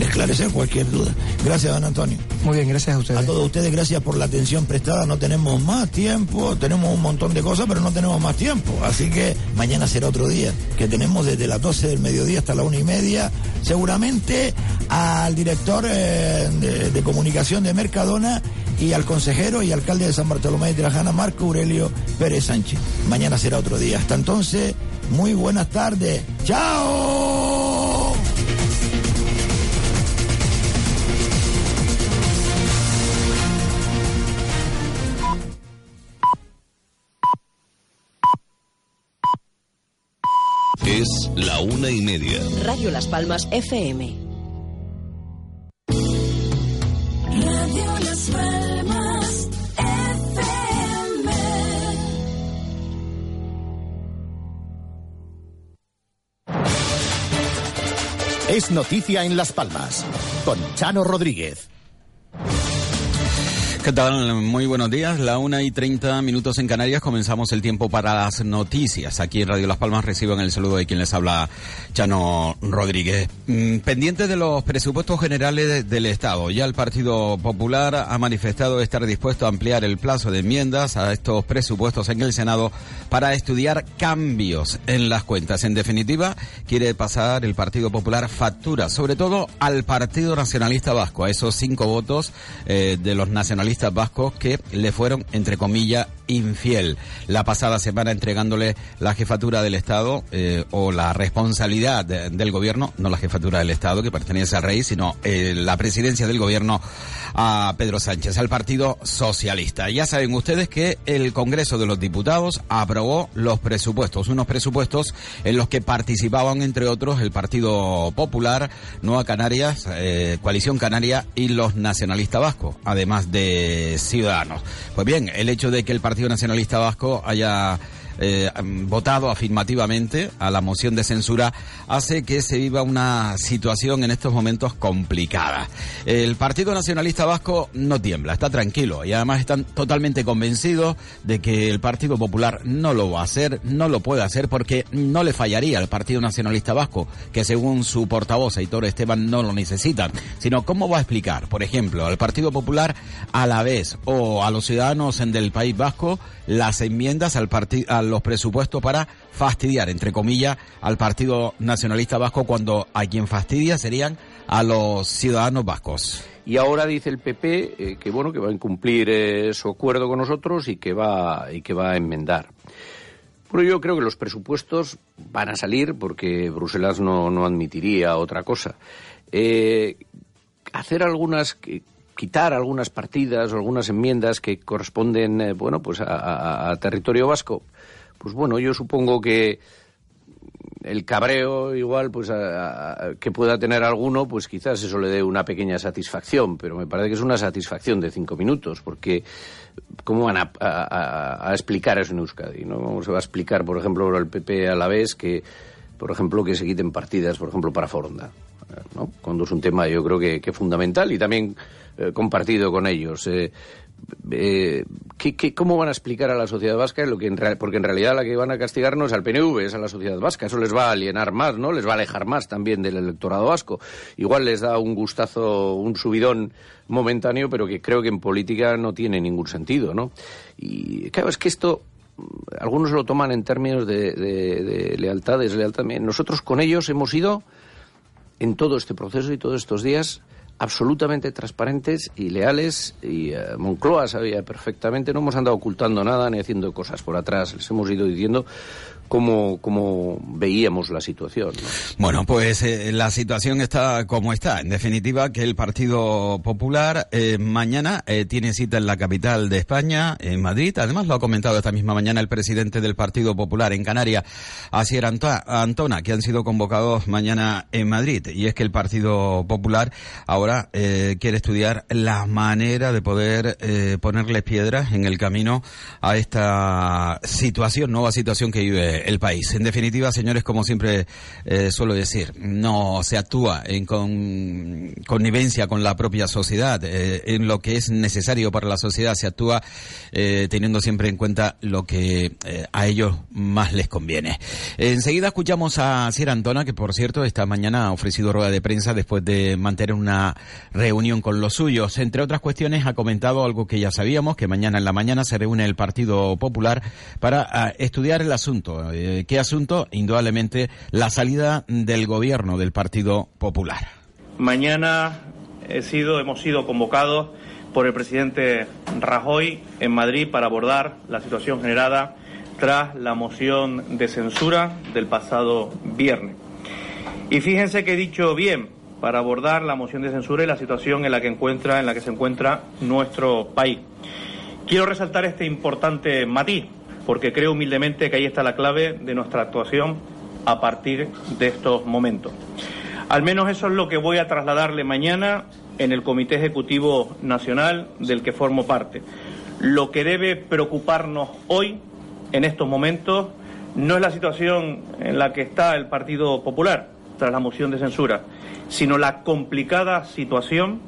esclarecer cualquier duda. Gracias, don Antonio. Muy bien, gracias a ustedes. A todos ustedes, gracias por la atención prestada. No tenemos más tiempo, tenemos un montón de cosas, pero no tenemos más tiempo. Así que mañana será otro día, que tenemos desde las 12 del mediodía hasta la una y media, seguramente al director eh, de, de comunicación de Mercadona y al consejero y alcalde de San Bartolomé de Trajana, Marco Aurelio Pérez Sánchez. Mañana será otro día. Hasta entonces, muy buenas tardes. ¡Chao! La una y media. Radio Las Palmas FM. Radio Las Palmas FM. Es noticia en Las Palmas con Chano Rodríguez. ¿Qué tal? Muy buenos días. La una y treinta minutos en Canarias. Comenzamos el tiempo para las noticias. Aquí en Radio Las Palmas reciban el saludo de quien les habla, Chano Rodríguez. Mm, pendiente de los presupuestos generales de- del Estado. Ya el Partido Popular ha manifestado estar dispuesto a ampliar el plazo de enmiendas a estos presupuestos en el Senado para estudiar cambios en las cuentas. En definitiva, quiere pasar el Partido Popular factura, sobre todo al Partido Nacionalista Vasco, a esos cinco votos eh, de los nacionalistas vascos que le fueron, entre comillas, infiel. La pasada semana entregándole la jefatura del Estado eh, o la responsabilidad de- del gobierno, no la jefatura del Estado que pertenece al rey, sino eh, la presidencia del gobierno a Pedro Sánchez, al Partido Socialista. Ya saben ustedes que el Congreso de los Diputados aprobó los presupuestos, unos presupuestos en los que participaban, entre otros, el Partido Popular, Nueva Canarias, eh, Coalición Canaria y los nacionalistas vascos, además de Ciudadanos. Pues bien, el hecho de que el Partido Nacionalista Vasco haya eh, mm, votado afirmativamente a la moción de censura hace que se viva una situación en estos momentos complicada. El Partido Nacionalista Vasco no tiembla, está tranquilo y además están totalmente convencidos de que el Partido Popular no lo va a hacer, no lo puede hacer porque no le fallaría al Partido Nacionalista Vasco, que según su portavoz Aitor Esteban no lo necesitan, sino cómo va a explicar, por ejemplo, al Partido Popular a la vez o a los ciudadanos del País Vasco las enmiendas al parti- los presupuestos para fastidiar, entre comillas, al Partido Nacionalista Vasco cuando a quien fastidia serían a los ciudadanos vascos. Y ahora dice el PP eh, que bueno que va a incumplir eh, su acuerdo con nosotros y que va y que va a enmendar. Bueno, yo creo que los presupuestos van a salir porque Bruselas no, no admitiría otra cosa. Eh, hacer algunas quitar algunas partidas o algunas enmiendas que corresponden eh, bueno pues a, territorio vasco. Pues bueno yo supongo que el cabreo igual pues a- que pueda tener alguno pues quizás eso le dé una pequeña satisfacción pero me parece que es una satisfacción de cinco minutos porque cómo van a, explicar eso en Euskadi no cómo se va a explicar por ejemplo el PP a la vez que por ejemplo que se quiten partidas por ejemplo para Foronda ¿no? cuando es un tema yo creo que fundamental y también eh, compartido con ellos eh, eh, ¿qué- qué- cómo van a explicar a la sociedad vasca lo que en real- porque en realidad la que van a castigar no es al PNV, es a la sociedad vasca. Eso les va a alienar más, ¿no? Les va a alejar más también del electorado vasco. Igual les da un gustazo, un subidón momentáneo, pero que creo que en política no tiene ningún sentido, ¿no? Y claro, es que esto mm, algunos lo toman en términos de, de- de lealtad, deslealtad. Nosotros con ellos hemos ido en todo este proceso y todos estos días absolutamente transparentes y leales y eh, Moncloa sabía perfectamente, no hemos andado ocultando nada ni haciendo cosas por atrás, les hemos ido diciendo cómo, cómo veíamos la situación. ¿no? Bueno, pues eh, la situación está como está. En definitiva, que el Partido Popular eh, mañana eh, tiene cita en la capital de España, en Madrid. Además, lo ha comentado esta misma mañana el presidente del Partido Popular en Canarias, Asier Antona, que han sido convocados mañana en Madrid. Y es que el Partido Popular ahora eh, quiere estudiar la manera de poder eh, ponerles piedras en el camino a esta situación, nueva situación que vive el país. En definitiva, señores, como siempre eh, suelo decir, no se actúa en con, connivencia con la propia sociedad. Eh, en lo que es necesario para la sociedad se actúa eh, teniendo siempre en cuenta lo que eh, a ellos más les conviene. Enseguida escuchamos a Sierra Antona, que por cierto esta mañana ha ofrecido rueda de prensa después de mantener una reunión con los suyos. Entre otras cuestiones ha comentado algo que ya sabíamos, que mañana en la mañana se reúne el Partido Popular para ah, estudiar el asunto. Eh, ¿Qué asunto? Indudablemente la salida del gobierno del Partido Popular. Mañana he sido, hemos sido convocados por el presidente Rajoy en Madrid para abordar la situación generada tras la moción de censura del pasado viernes. Y fíjense que he dicho bien para abordar la moción de censura y la situación en la que encuentra, en la que se encuentra nuestro país. Quiero resaltar este importante matiz, porque creo humildemente que ahí está la clave de nuestra actuación a partir de estos momentos. Al menos eso es lo que voy a trasladarle mañana en el Comité Ejecutivo Nacional del que formo parte. Lo que debe preocuparnos hoy, en estos momentos, no es la situación en la que está el Partido Popular tras la moción de censura, sino la complicada situación,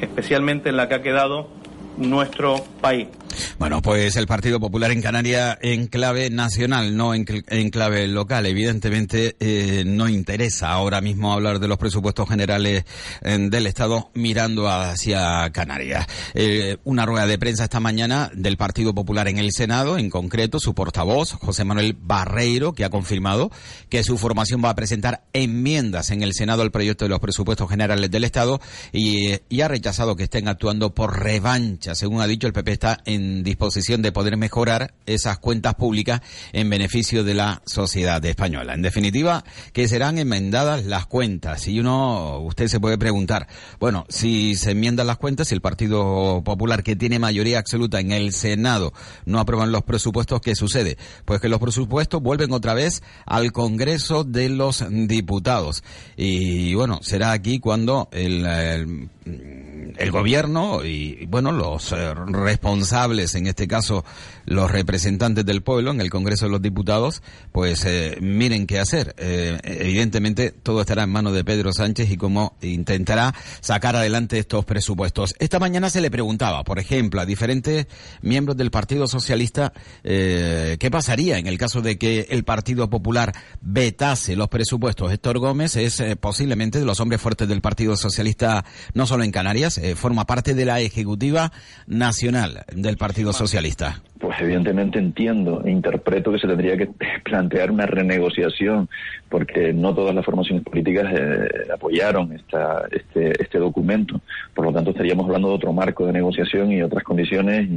especialmente en la que ha quedado nuestro país. Bueno, pues el Partido Popular en Canarias en clave nacional, no en, en clave local. Evidentemente eh, no interesa ahora mismo hablar de los presupuestos generales eh, del Estado mirando hacia Canarias. Eh, una rueda de prensa esta mañana del Partido Popular en el Senado, en concreto su portavoz, José Manuel Barreiro, que ha confirmado que su formación va a presentar enmiendas en el Senado al proyecto de los presupuestos generales del Estado y, y ha rechazado que estén actuando por revancha. Según ha dicho, el PP está en disposición de poder mejorar esas cuentas públicas en beneficio de la sociedad española. En definitiva, que serán enmendadas las cuentas. Y uno, usted se puede preguntar, bueno, si se enmiendan las cuentas, si el Partido Popular, que tiene mayoría absoluta en el Senado, no aprueban los presupuestos, ¿qué sucede? Pues que los presupuestos vuelven otra vez al Congreso de los Diputados. Y bueno, será aquí cuando el, el el gobierno y, bueno, los eh, responsables, en este caso los representantes del pueblo en el Congreso de los Diputados, pues eh, miren qué hacer. Eh, evidentemente todo estará en manos de Pedro Sánchez y cómo intentará sacar adelante estos presupuestos. Esta mañana se le preguntaba, por ejemplo, a diferentes miembros del Partido Socialista eh, qué pasaría en el caso de que el Partido Popular vetase los presupuestos. Héctor Gómez es eh, posiblemente de los hombres fuertes del Partido Socialista, no solo en Canarias, eh, forma parte de la ejecutiva nacional del Partido Socialista. Pues evidentemente entiendo e interpreto que se tendría que plantear una renegociación, porque no todas las formaciones políticas eh, apoyaron esta, este, este documento. Por lo tanto, estaríamos hablando de otro marco de negociación y otras condiciones,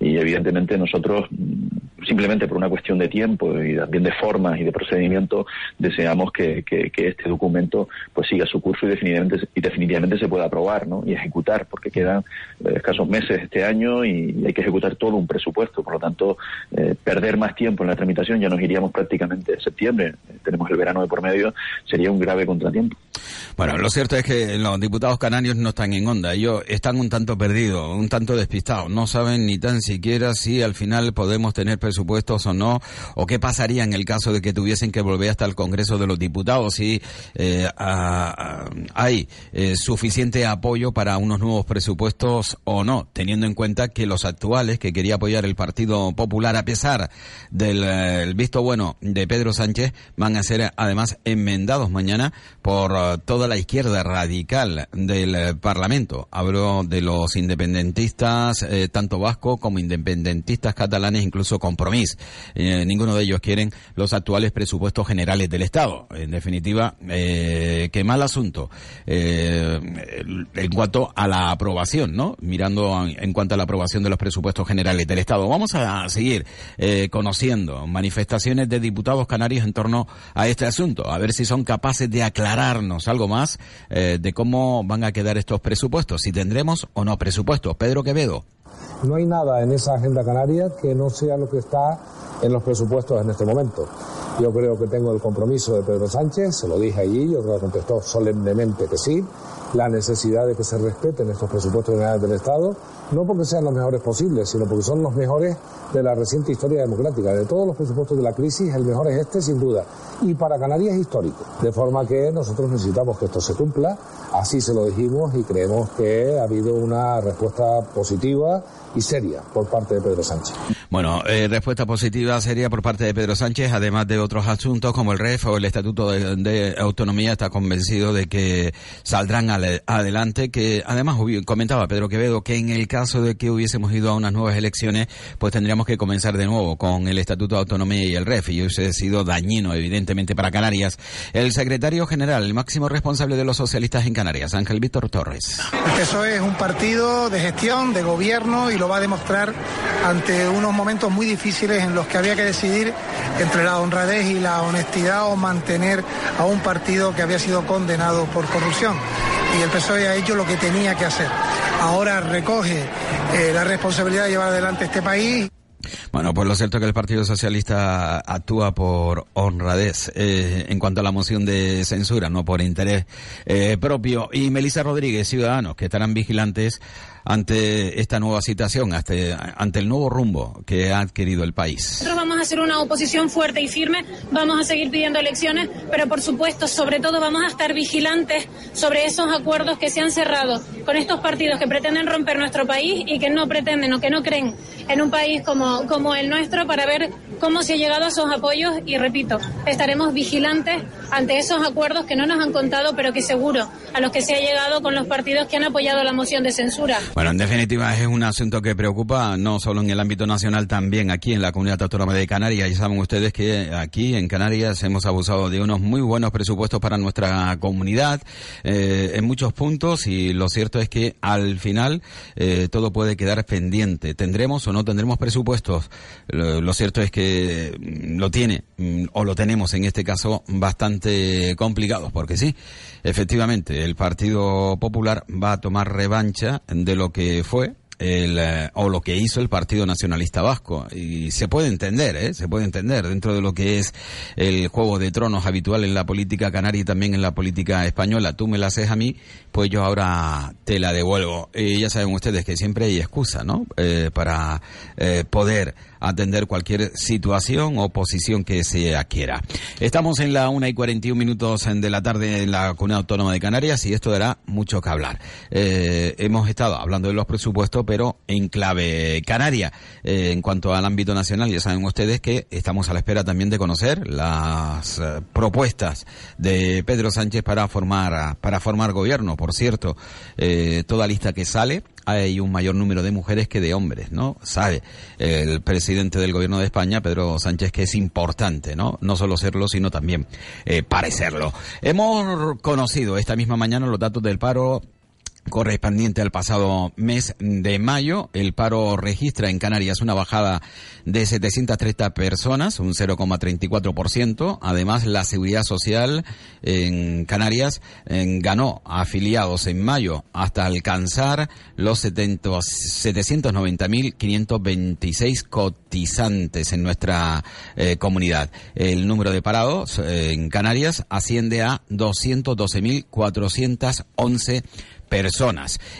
y, evidentemente nosotros, mm, simplemente por una cuestión de tiempo y también de formas y de procedimiento, deseamos que, que, que este documento pues siga su curso y definitivamente, y definitivamente se pueda aprobar ¿no? y ejecutar, porque quedan eh, escasos meses este año y hay que ejecutar todo un presupuesto. Por lo tanto, eh, perder más tiempo en la tramitación, ya nos iríamos prácticamente en septiembre, eh, tenemos el verano de por medio, sería un grave contratiempo. Bueno, lo cierto es que los diputados canarios no están en onda, ellos están un tanto perdidos, un tanto despistados, no saben ni tan siquiera si al final podemos tener presupuestos o no, o qué pasaría en el caso de que tuviesen que volver hasta el Congreso de los Diputados, si eh, hay suficiente apoyo para unos nuevos presupuestos o no, teniendo en cuenta que los actuales que quería apoyar el Partido Popular, a pesar del eh, visto bueno de Pedro Sánchez, van a ser además enmendados mañana por eh, toda la izquierda radical del eh, Parlamento. Hablo de los independentistas, tanto vasco como independentistas catalanes, incluso Compromís. Ninguno de ellos quieren los actuales presupuestos generales del Estado. En definitiva, eh, qué mal asunto en cuanto a la aprobación, ¿no? Mirando en cuanto a la aprobación de los presupuestos generales del Estado. Vamos a seguir eh, conociendo manifestaciones de diputados canarios en torno a este asunto, a ver si son capaces de aclararnos algo más eh, de cómo van a quedar estos presupuestos, si tendremos o no presupuestos. Pedro Quevedo. No hay nada en esa agenda canaria que no sea lo que está en los presupuestos en este momento. Yo creo que tengo el compromiso de Pedro Sánchez, se lo dije allí, yo creo que contestó solemnemente que sí, la necesidad de que se respeten estos presupuestos generales del Estado, no porque sean los mejores posibles, sino porque son los mejores de la reciente historia democrática. De todos los presupuestos de la crisis, el mejor es este, sin duda. Y para Canarias es histórico. De forma que nosotros necesitamos que esto se cumpla. Así se lo dijimos y creemos que ha habido una respuesta positiva y seria por parte de Pedro Sánchez. Bueno, eh, respuesta positiva seria por parte de Pedro Sánchez, además de otros asuntos como el REF o el Estatuto de, Autonomía, está convencido de que saldrán adelante, que además comentaba Pedro Quevedo que en el caso de que hubiésemos ido a unas nuevas elecciones, pues tendríamos que comenzar de nuevo con el Estatuto de Autonomía y el REF, y hubiese sido dañino evidentemente para Canarias. El secretario general, el máximo responsable de los socialistas en Canarias, Ángel Víctor Torres. El PSOE es un partido de gestión, de gobierno y lo va a demostrar ante unos momentos muy difíciles en los que había que decidir entre la honradez y la honestidad o mantener a un partido que había sido condenado por corrupción. Y el PSOE ha hecho lo que tenía que hacer. Ahora recoge eh, la responsabilidad de llevar adelante este país. Bueno, pues lo cierto es que el Partido Socialista actúa por honradez eh, en cuanto a la moción de censura, no por interés eh, propio. Y Melissa Rodríguez, Ciudadanos, que estarán vigilantes ante esta nueva situación, ante, ante el nuevo rumbo que ha adquirido el país. Nosotros vamos a hacer una oposición fuerte y firme, vamos a seguir pidiendo elecciones, pero por supuesto, sobre todo, vamos a estar vigilantes sobre esos acuerdos que se han cerrado con estos partidos que pretenden romper nuestro país y que no pretenden o que no creen en un país como, como el nuestro para ver cómo se ha llegado a esos apoyos y repito, estaremos vigilantes ante esos acuerdos que no nos han contado, pero que seguro a los que se ha llegado con los partidos que han apoyado la moción de censura. Bueno, en definitiva es un asunto que preocupa no solo en el ámbito nacional, también aquí en la comunidad autónoma de Canarias. Ya saben ustedes que aquí en Canarias hemos abusado de unos muy buenos presupuestos para nuestra comunidad eh, en muchos puntos y lo cierto es que al final eh, todo puede quedar pendiente. ¿Tendremos o no tendremos presupuestos? Lo, lo cierto es que mm, lo tiene mm, o lo tenemos en este caso bastante complicados porque sí, efectivamente el Partido Popular va a tomar revancha de lo que fue el, eh, o lo que hizo el Partido Nacionalista Vasco. Y se puede entender, ¿eh? Se puede entender dentro de lo que es el juego de tronos habitual en la política canaria y también en la política española. Tú me la haces a mí, pues yo ahora te la devuelvo. Y ya saben ustedes que siempre hay excusa, ¿no? Eh, para eh, poder atender cualquier situación o posición que se adquiera. Estamos en la una y 41 minutos de la tarde en la Comunidad Autónoma de Canarias y esto dará mucho que hablar. Eh, hemos estado hablando de los presupuestos, pero en clave canaria. Eh, en cuanto al ámbito nacional, ya saben ustedes que estamos a la espera también de conocer las eh, propuestas de Pedro Sánchez para formar, para formar gobierno. Por cierto, toda lista que sale hay un mayor número de mujeres que de hombres, ¿no? Sabe el presidente del gobierno de España, Pedro Sánchez, que es importante, ¿no? No solo serlo, sino también eh, parecerlo. Hemos conocido esta misma mañana los datos del paro correspondiente al pasado mes de mayo. El paro registra en Canarias una bajada de 730 personas, un 0,34%. Además, la seguridad social en Canarias eh, ganó afiliados en mayo hasta alcanzar los 70 790.526 cotizantes en nuestra eh, comunidad. El número de parados eh, en Canarias asciende a 212.411 personas.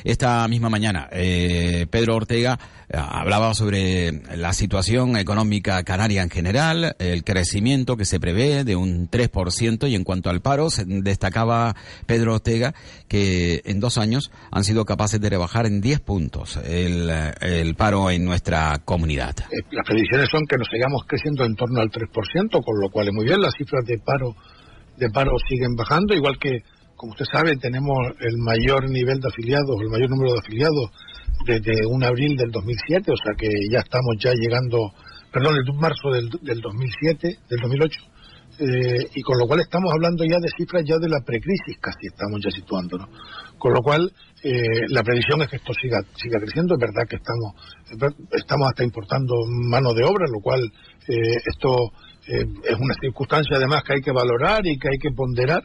Esta misma mañana, eh, Pedro Ortega eh, hablaba sobre la situación económica canaria en general, el crecimiento que se prevé de un 3% y en cuanto al paro, se destacaba Pedro Ortega que en dos años han sido capaces de rebajar en 10 puntos el, el paro en nuestra comunidad. Eh, Las predicciones son que nos sigamos creciendo en torno al 3%, con lo cual es muy bien, las cifras de paro de paro siguen bajando, igual que como usted sabe, tenemos el mayor nivel de afiliados, el mayor número de afiliados desde un abril del 2007, o sea que ya estamos ya llegando, perdón, el marzo del, del 2007, del 2008, eh, y con lo cual estamos hablando ya de cifras ya de la precrisis, casi estamos ya situándonos. Con lo cual, eh, la previsión es que esto siga, siga creciendo, es verdad que estamos, estamos hasta importando mano de obra, lo cual eh, esto es una circunstancia además que hay que valorar y que hay que ponderar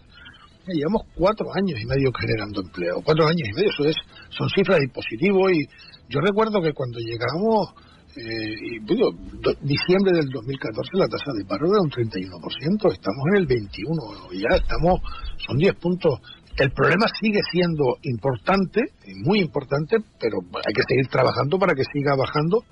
llevamos cuatro años y medio generando empleo. Cuatro años y medio, eso es son cifras de positivo y yo recuerdo que cuando llegamos eh, y, digo, do- diciembre del 2014 la tasa de paro era un 31%, estamos en el 21%, y ya estamos, son 10 puntos. El problema sigue siendo importante, y muy importante, pero hay que seguir trabajando para que siga bajando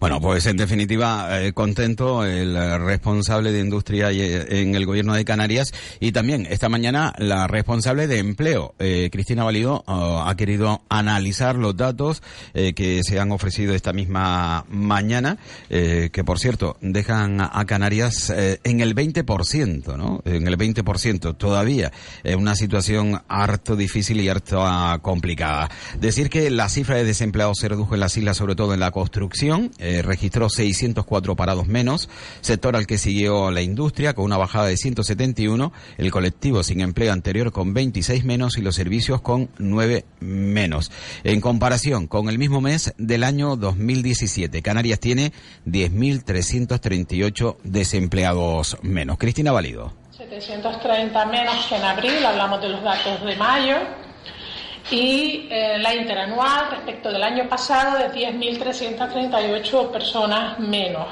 Bueno, pues en definitiva, eh, contento el responsable de industria eh, en el gobierno de Canarias y también esta mañana la responsable de empleo, eh, Cristina Valido, ha querido analizar los datos que se han ofrecido esta misma mañana, que por cierto dejan a Canarias en el 20%, ¿no? En el 20% todavía, una situación harto difícil y harto complicada. Decir que la cifra de desempleados se redujo en las islas, sobre todo en la construcción, eh, registró 604 parados menos, sector al que siguió la industria con una bajada de 171, el colectivo sin empleo anterior con 26 menos y los servicios con 9 menos. En comparación con el mismo mes del año 2017, Canarias tiene 10.338 desempleados menos. Cristina Valido. 730 menos que en abril, hablamos de los datos de mayo, y eh, la interanual respecto del año pasado de 10.338 personas menos.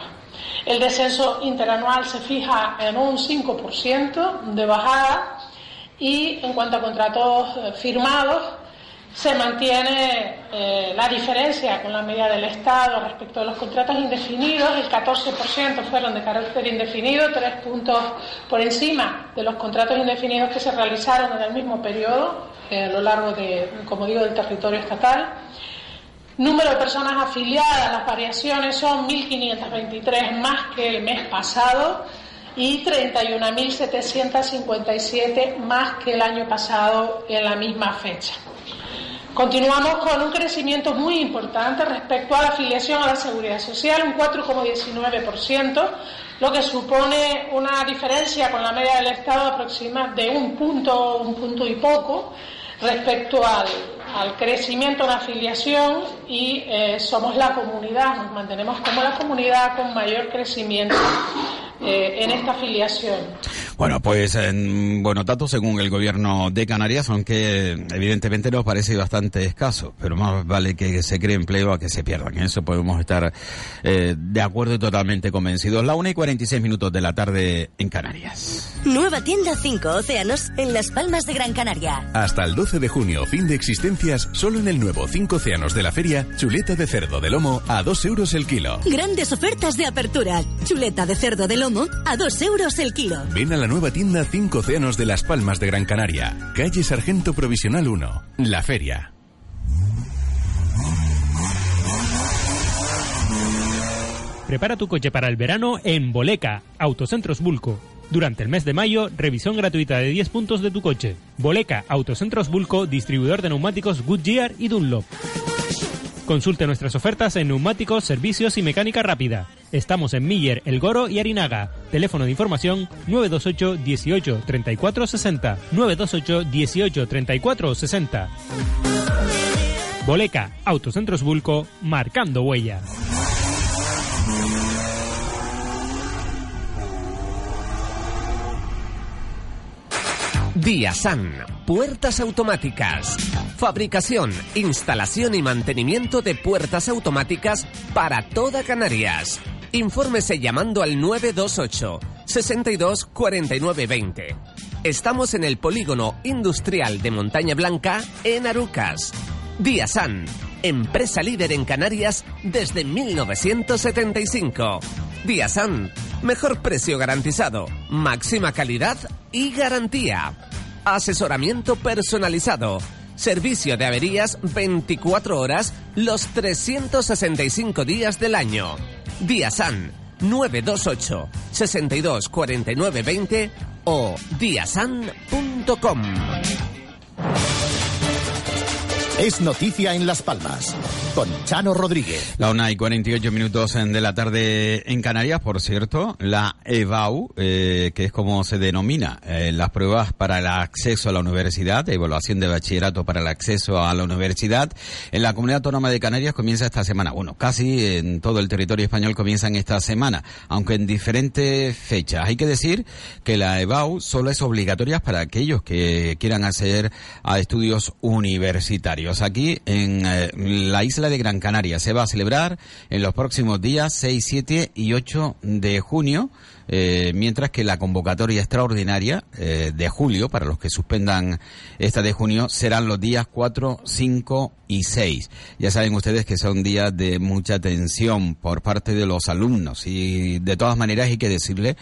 El descenso interanual se fija en un 5% de bajada y en cuanto a contratos eh, firmados, se mantiene eh, la diferencia con la medida del Estado respecto a los contratos indefinidos. El 14% fueron de carácter indefinido, tres puntos por encima de los contratos indefinidos que se realizaron en el mismo periodo eh, a lo largo de, como digo, del territorio estatal. Número de personas afiliadas, las variaciones son 1.523 más que el mes pasado y 31.757 más que el año pasado en la misma fecha. Continuamos con un crecimiento muy importante respecto a la afiliación a la seguridad social, un 4,19%, lo que supone una diferencia con la media del Estado aproximada de un punto, un punto y poco respecto al, al crecimiento en afiliación y eh, somos la comunidad, nos mantenemos como la comunidad con mayor crecimiento eh, en esta afiliación. Bueno, pues en buenos datos según el gobierno de Canarias, aunque evidentemente nos parece bastante escaso, pero más vale que se cree empleo a que se pierdan. En eso podemos estar eh, de acuerdo y totalmente convencidos. La una y 46 minutos de la tarde en Canarias. Nueva tienda 5 Océanos en Las Palmas de Gran Canaria. Hasta el 12 de junio, fin de existencias, solo en el nuevo 5 océanos de la feria, chuleta de cerdo de lomo a 2 euros el kilo. Grandes ofertas de apertura. Chuleta de cerdo de lomo a 2 euros el kilo. Ven a la nueva tienda 5 océanos de Las Palmas de Gran Canaria, calle Sargento Provisional 1, La Feria. Prepara tu coche para el verano en Boleca, Autocentros Bulco. Durante el mes de mayo, revisión gratuita de 10 puntos de tu coche. Boleca, Autocentros Bulco, distribuidor de neumáticos Goodyear y Dunlop. Consulte nuestras ofertas en neumáticos, servicios y mecánica rápida. Estamos en Miller, El Goro y Arinaga. Teléfono de información 928 18 34 60. 928 18 34 60. Boleca, Autocentros Bulco, marcando huella. Diasan, puertas automáticas. Fabricación, instalación y mantenimiento de puertas automáticas para toda Canarias. Infórmese llamando al 928 62 49 20. Estamos en el polígono industrial de Montaña Blanca, en Arucas. Diasan, empresa líder en Canarias desde 1975. Diasan, mejor precio garantizado, máxima calidad y garantía. Asesoramiento personalizado. Servicio de averías 24 horas los 365 días del año. Diasan 928 62 49 20 o diasan.com. Es noticia en Las Palmas con Chano Rodríguez. La una y 48 minutos de la tarde en Canarias, por cierto, la EBAU, eh, que es como se denomina eh, las pruebas para el acceso a la universidad, evaluación de bachillerato para el acceso a la universidad, en la comunidad autónoma de Canarias comienza esta semana. Bueno, casi en todo el territorio español comienzan esta semana, aunque en diferentes fechas. Hay que decir que la EBAU solo es obligatoria para aquellos que quieran acceder a estudios universitarios. Aquí en eh, la isla de Gran Canaria se va a celebrar en los próximos días 6, 7 y 8 de junio. eh, mientras que la convocatoria extraordinaria eh, de julio, para los que suspendan esta de junio, serán los días 4, 5 y 6. Ya saben ustedes que son días de mucha tensión por parte de los alumnos y de todas maneras hay que decirle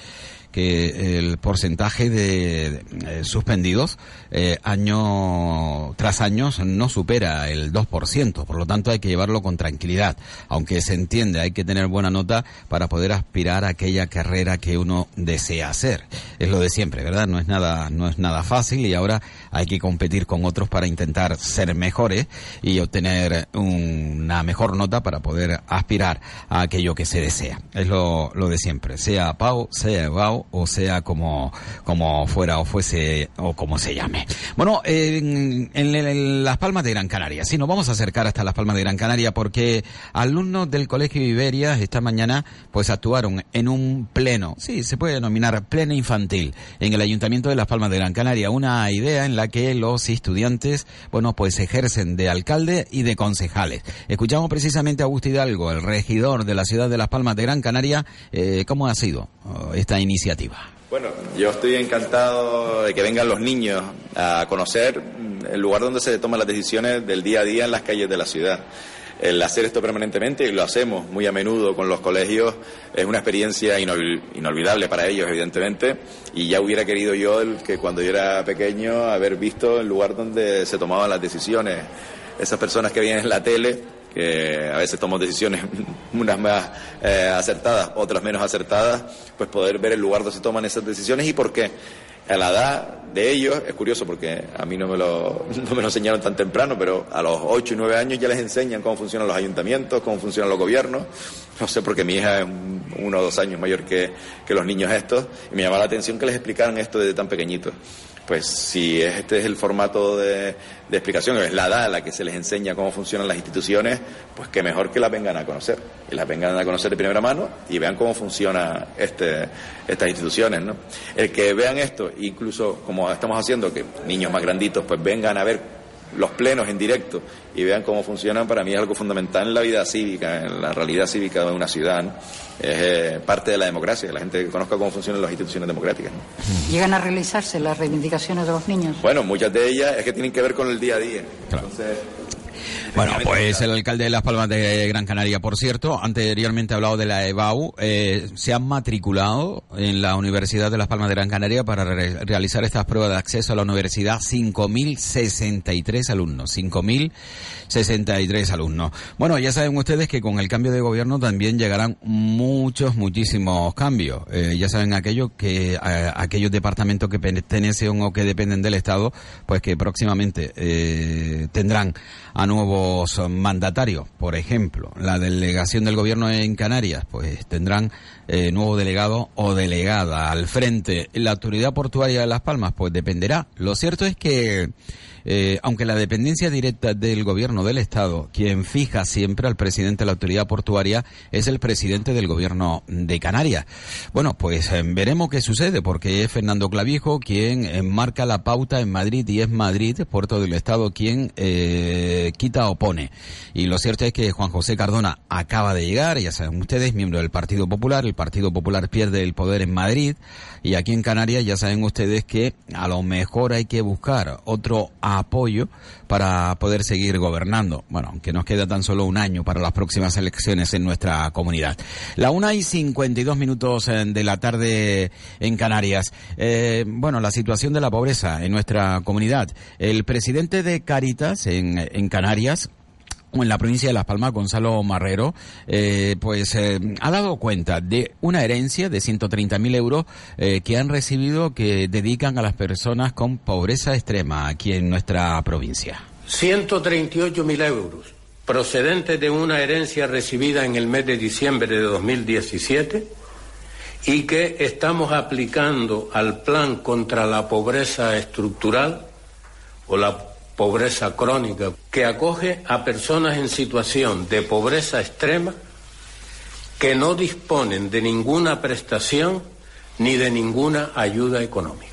que el porcentaje de eh, suspendidos eh, año tras año no supera el 2%, por lo tanto hay que llevarlo con tranquilidad, aunque se entiende, hay que tener buena nota para poder aspirar a aquella carrera que uno desea hacer. Es lo de siempre, ¿verdad? No es nada no es nada fácil y ahora hay que competir con otros para intentar ser mejores y obtener una mejor nota para poder aspirar a aquello que se desea. Es lo, lo de siempre, sea PAU, sea EBAU o sea como, como fuera o fuese o como se llame. Bueno, en, en- en Las Palmas de Gran Canaria, sí, nos vamos a acercar hasta Las Palmas de Gran Canaria porque alumnos del Colegio Iberia esta mañana pues actuaron en un pleno, sí, se puede denominar pleno infantil, en el Ayuntamiento de Las Palmas de Gran Canaria, una idea en la que los estudiantes, bueno, pues ejercen de alcalde y de concejales. Escuchamos precisamente a Augusto Hidalgo, el regidor de la ciudad de Las Palmas de Gran Canaria, eh, cómo ha sido oh, esta iniciativa. Bueno, yo estoy encantado de que vengan los niños a conocer el lugar donde se toman las decisiones del día a día en las calles de la ciudad. El hacer esto permanentemente, y lo hacemos muy a menudo con los colegios, es una experiencia inol- inolvidable para ellos, evidentemente, y ya hubiera querido yo el que cuando yo era pequeño haber visto el lugar donde se tomaban las decisiones. Esas personas que vienen en la tele, que a veces tomamos decisiones unas más eh, acertadas, otras menos acertadas, pues poder ver el lugar donde se toman esas decisiones y por qué. A la edad de ellos, es curioso porque a mí no me lo, no me lo enseñaron tan temprano, pero a los 8 y 9 años ya les enseñan cómo funcionan los ayuntamientos, cómo funcionan los gobiernos. No sé, porque mi hija es un- uno o dos años mayor que, que los niños estos, y me llamaba la atención que les explicaran esto desde tan pequeñitos. Pues si este es el formato de, de explicación, es la edad a la que se les enseña cómo funcionan las instituciones, pues que mejor que las vengan a conocer. Y las vengan a conocer de primera mano y vean cómo funcionan este, estas instituciones. ¿no? El que vean esto, incluso como estamos haciendo, que niños más granditos pues vengan a ver los plenos en directo y vean cómo funcionan, para mí es algo fundamental en la vida cívica, en la realidad cívica de una ciudad. ¿no? Es eh, parte de la democracia, que la gente conozca cómo funcionan las instituciones democráticas. ¿no? ¿Llegan a realizarse las reivindicaciones de los niños? Bueno, muchas de ellas es que tienen que ver con el día a día. Entonces, Bueno, pues el alcalde de Las Palmas de Gran Canaria, por cierto, anteriormente ha hablado de la EBAU, eh, se han matriculado en la Universidad de Las Palmas de Gran Canaria para re- realizar estas pruebas de acceso a la universidad 5.063 alumnos, 5.063 alumnos. Bueno, ya saben ustedes que con el cambio de gobierno también llegarán muchos, muchísimos cambios. Eh, ya saben aquello que eh, aquellos departamentos que pertenecen o que dependen del Estado, pues que próximamente eh, tendrán a nuevos mandatarios. Por ejemplo, la delegación del gobierno en Canarias, pues tendrán eh, nuevo delegado o delegada al frente. La autoridad portuaria de Las Palmas, pues dependerá. Lo cierto es que eh, aunque la dependencia directa del gobierno del Estado, quien fija siempre al presidente de la autoridad portuaria, es el presidente del gobierno de Canarias. Bueno, pues eh, veremos qué sucede, porque es Fernando Clavijo quien eh, marca la pauta en Madrid y es Madrid, puerto del Estado, quien eh, quita o pone. Y lo cierto es que Juan José Cardona acaba de llegar, ya saben ustedes, miembro del Partido Popular, el Partido Popular pierde el poder en Madrid y aquí en Canarias ya saben ustedes que a lo mejor hay que buscar otro apoyo para poder seguir gobernando. Bueno, aunque nos queda tan solo un año para las próximas elecciones en nuestra comunidad. La una y 52 minutos eh, de la tarde en Canarias. Eh, bueno, la situación de la pobreza en nuestra comunidad. El presidente de Caritas en, en Canarias, en la provincia de Las Palmas, Gonzalo Marrero, eh, pues eh, ha dado cuenta de una herencia de 130.000 euros eh, que han recibido que dedican a las personas con pobreza extrema aquí en nuestra provincia. 138.000 euros procedentes de una herencia recibida en el mes de diciembre de 2017 y que estamos aplicando al plan contra la pobreza estructural o la pobreza crónica que acoge a personas en situación de pobreza extrema que no disponen de ninguna prestación ni de ninguna ayuda económica.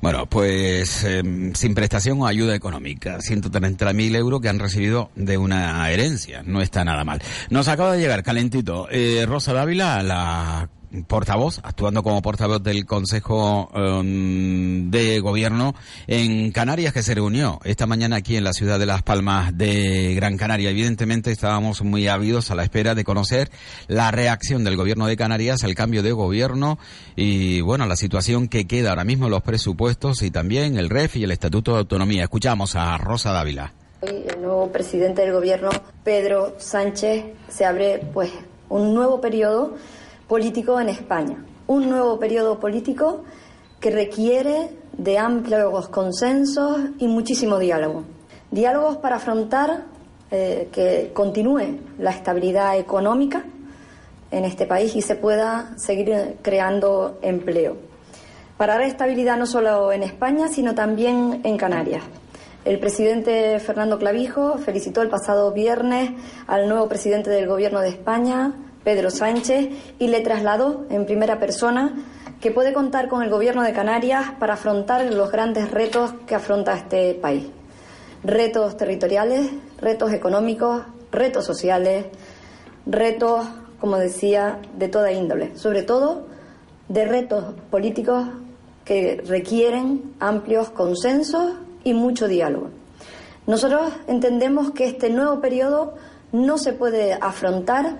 Bueno, pues em, sin prestación o ayuda económica, 130.000 euros que han recibido de una herencia, no está nada mal. Nos acaba de llegar calentito eh, Rosa Dávila, la portavoz, actuando como portavoz del Consejo em, de Gobierno en Canarias, que se reunió esta mañana aquí en la ciudad de Las Palmas de Gran Canaria. Evidentemente estábamos muy ávidos a la espera de conocer la reacción del Gobierno de Canarias al cambio de gobierno y, bueno, la situación que queda ahora mismo los presupuestos y también el REF y el Estatuto de Autonomía. Escuchamos a Rosa Dávila. El nuevo presidente del gobierno, Pedro Sánchez, se abre pues un nuevo periodo político en España. Un nuevo periodo político que requiere de amplios consensos y muchísimo diálogo. Diálogos para afrontar eh, que continúe la estabilidad económica en este país y se pueda seguir creando empleo. Para dar estabilidad no solo en España, sino también en Canarias. El presidente Fernando Clavijo felicitó el pasado viernes al nuevo presidente del Gobierno de España, Pedro Sánchez, y le trasladó en primera persona que puede contar con el Gobierno de Canarias para afrontar los grandes retos que afronta este país. Retos territoriales, retos económicos, retos sociales, retos, como decía, de toda índole, sobre todo de retos políticos que requieren amplios consensos y mucho diálogo. Nosotros entendemos que este nuevo periodo no se puede afrontar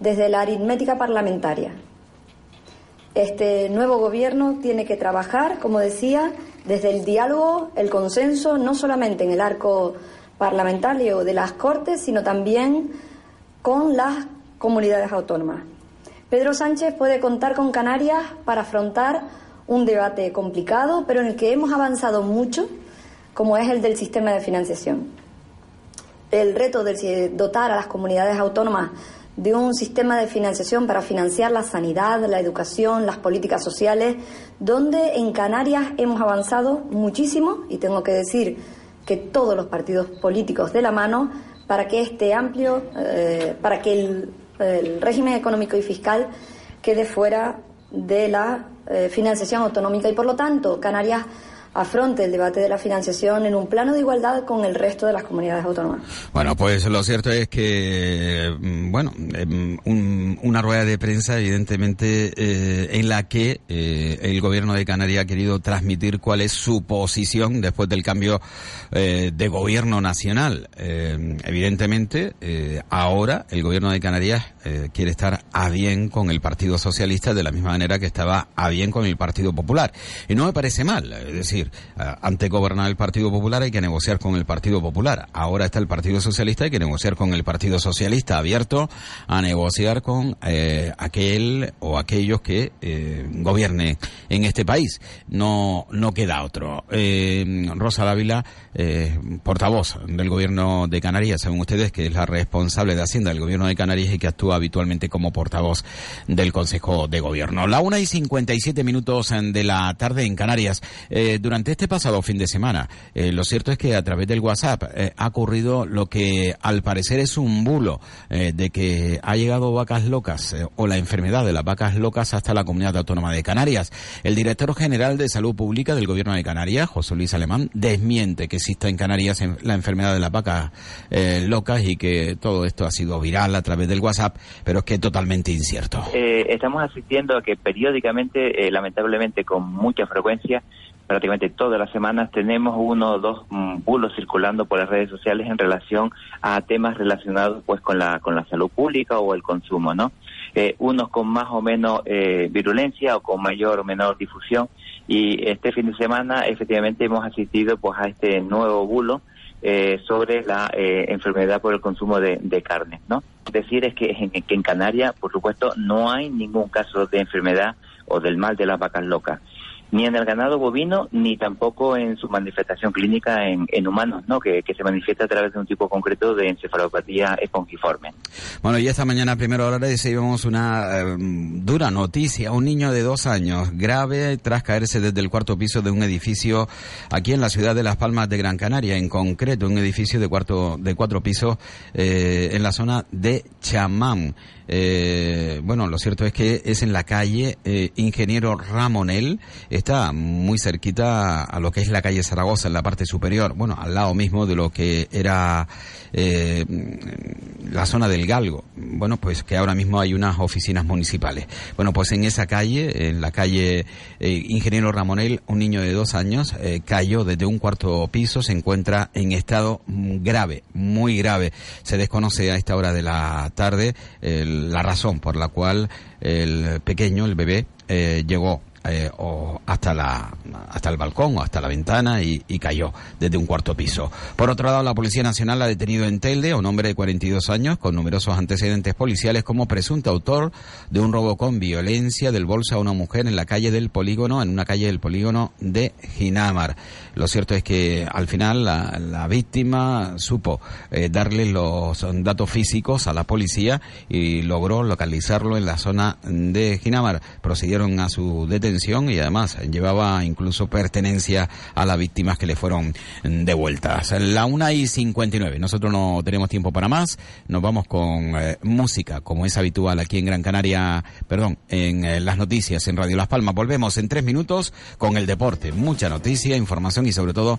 desde la aritmética parlamentaria. Este nuevo gobierno tiene que trabajar, como decía, desde el diálogo, el consenso, no solamente en el arco parlamentario de las Cortes, sino también con las comunidades autónomas. Pedro Sánchez puede contar con Canarias para afrontar un debate complicado, pero en el que hemos avanzado mucho como es el del sistema de financiación. El reto de dotar a las comunidades autónomas de un sistema de financiación para financiar la sanidad, la educación, las políticas sociales, donde en Canarias hemos avanzado muchísimo y tengo que decir que todos los partidos políticos de la mano para que este amplio, eh, para que el, régimen económico y fiscal quede fuera de la eh, financiación autonómica. Y por lo tanto Canarias afronte el debate de la financiación en un plano de igualdad con el resto de las comunidades autónomas. Bueno, pues lo cierto es que, mm, bueno, em, un, una rueda de prensa evidentemente eh, en la que eh, el gobierno de Canarias ha querido transmitir cuál es su posición después del cambio eh, de gobierno nacional. Eh, evidentemente, ahora el gobierno de Canarias quiere estar a bien con el Partido Socialista de la misma manera que estaba a bien con el Partido Popular. Y no me parece mal, es decir, eh, ante gobernar el Partido Popular hay que negociar con el Partido Popular. Ahora está el Partido Socialista, hay que negociar con el Partido Socialista, abierto a negociar con eh, aquel o aquellos que eh, gobierne en este país. No, no queda otro. Eh, Rosa Dávila, portavoz del Gobierno de Canarias, saben ustedes que es la responsable de Hacienda del Gobierno de Canarias y que actúa habitualmente como portavoz del Consejo de Gobierno. La una y 57 minutos de la tarde en Canarias. Eh, durante este pasado fin de semana, eh, lo cierto es que a través del WhatsApp eh, ha ocurrido lo que al parecer es un bulo eh, de que ha llegado vacas locas eh, o la enfermedad de las vacas locas hasta la comunidad autónoma de Canarias. El director general de Salud Pública del Gobierno de Canarias, José Luis Alemán, desmiente que exista en Canarias la enfermedad de las vacas eh, locas y que todo esto ha sido viral a través del WhatsApp, pero es que es totalmente incierto. Estamos asistiendo a que periódicamente, lamentablemente con mucha frecuencia, prácticamente todas las semanas tenemos uno o dos mm, bulos circulando por las redes sociales en relación a temas relacionados pues con la con la salud pública o el consumo, ¿no? Eh, unos con más o menos eh, virulencia o con mayor o menor difusión y este fin de semana efectivamente hemos asistido pues a este nuevo bulo eh, sobre la eh, enfermedad por el consumo de, de carne, ¿no? Decir es que en, que en Canarias, por supuesto, no hay ningún caso de enfermedad o del mal de las vacas locas, ni en el ganado bovino, ni tampoco en su manifestación clínica en, en humanos, ¿no? Que, se manifiesta a través de un tipo concreto de encefalopatía espongiforme. Bueno, y esta mañana a primera hora recibimos una eh, dura noticia. Un niño de dos años grave tras caerse desde el cuarto piso de un edificio aquí en la ciudad de Las Palmas de Gran Canaria, en concreto un edificio de cuarto de cuatro pisos eh, en la zona de Chamán. Eh, bueno, lo cierto es que es en la calle Ingeniero Ramonel. Está muy cerquita a lo que es la calle Zaragoza, en la parte superior, bueno, al lado mismo de lo que era eh, la zona del Galgo. Bueno, pues que ahora mismo hay unas oficinas municipales. Bueno, pues en esa calle, en la calle eh, Ingeniero Ramonel, un niño de dos años eh, cayó desde un cuarto piso, se encuentra en estado grave, muy grave. Se desconoce a esta hora de la tarde la razón por la cual el pequeño, el bebé, llegó eh, o hasta la hasta el balcón o hasta la ventana y, y cayó desde un cuarto piso. Por otro lado, la Policía Nacional ha detenido en Telde a un hombre de 42 años con numerosos antecedentes policiales como presunto autor de un robo con violencia del bolso a una mujer en la calle del polígono, en una calle del polígono de Ginamar. Lo cierto es que al final la, la víctima supo eh, darle los datos físicos a la policía y logró localizarlo en la zona de Ginamar. Procedieron a su detención y además llevaba incluso pertenencia a las víctimas que le fueron devueltas. La una y 59. Nosotros no tenemos tiempo para más. Nos vamos con eh, música, como es habitual aquí en Gran Canaria, perdón, en eh, las noticias en Radio Las Palmas. Volvemos en tres minutos con el deporte. Mucha noticia, información y sobre todo